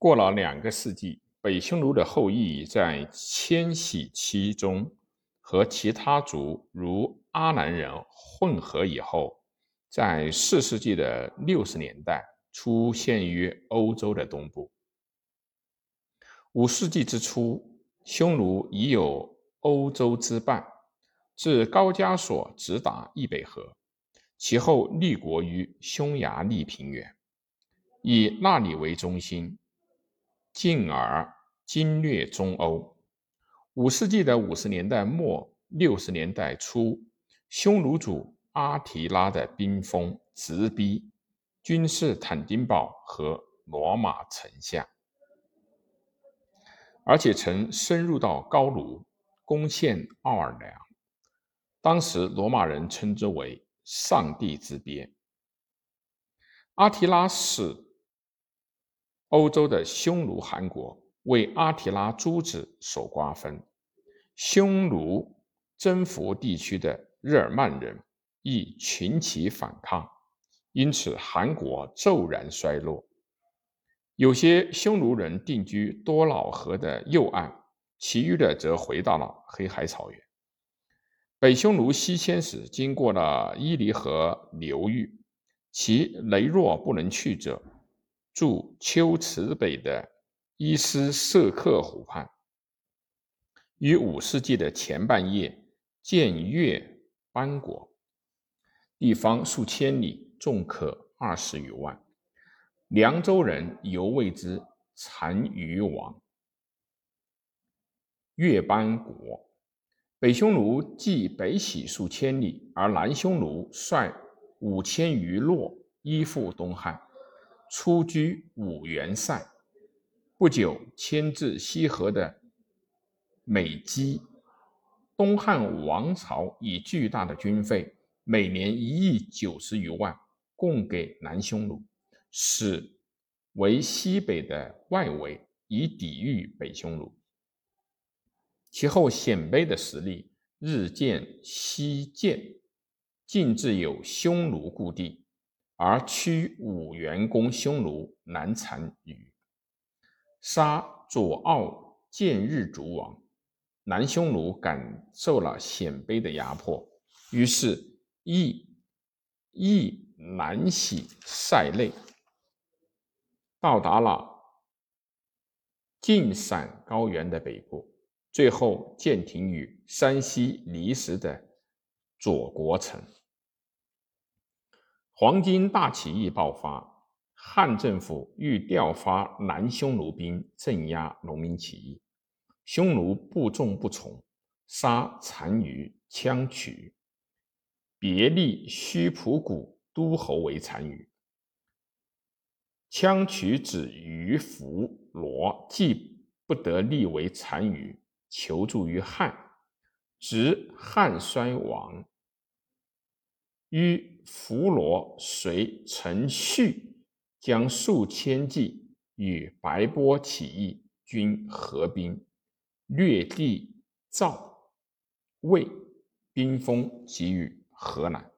过了两个世纪，北匈奴的后裔在迁徙期中和其他族如阿兰人混合以后，在四世纪的六十年代出现于欧洲的东部。五世纪之初，匈奴已有欧洲之半，自高加索直达易北河，其后立国于匈牙利平原，以那里为中心。进而经略中欧。五世纪的五十年代末、六十年代初，匈奴主阿提拉的兵锋直逼君士坦丁堡和罗马城下，而且曾深入到高卢，攻陷奥尔良。当时罗马人称之为“上帝之鞭”。阿提拉使。欧洲的匈奴汗国为阿提拉诸子所瓜分，匈奴征服地区的日耳曼人亦群起反抗，因此汗国骤然衰落。有些匈奴人定居多瑙河的右岸，其余的则回到了黑海草原。北匈奴西迁时经过了伊犁河流域，其羸弱不能去者。驻丘池北的伊斯瑟克湖畔，于五世纪的前半叶建越班国，地方数千里，众可二十余万。凉州人犹谓之单于王。越班国，北匈奴继北起数千里，而南匈奴率五千余骆依附东汉。初居五原塞，不久迁至西河的美姬。东汉王朝以巨大的军费，每年一亿九十余万，供给南匈奴，使为西北的外围，以抵御北匈奴。其后鲜卑的实力日渐西渐，近至有匈奴故地。而驱五元攻匈奴南单于，杀左奥建日逐王。南匈奴感受了鲜卑的压迫，于是亦亦南徙塞内，到达了晋陕高原的北部，最后建停于山西离石的左国城。黄巾大起义爆发，汉政府欲调发南匈奴兵镇压农民起义，匈奴不众不从，杀单于、羌渠，别立须蒲谷都侯为单于。羌渠子于弗罗既不得立为单于，求助于汉，执汉衰亡。于弗罗随陈旭将数千骑与白波起义军合兵，略地赵魏，兵锋给予河南。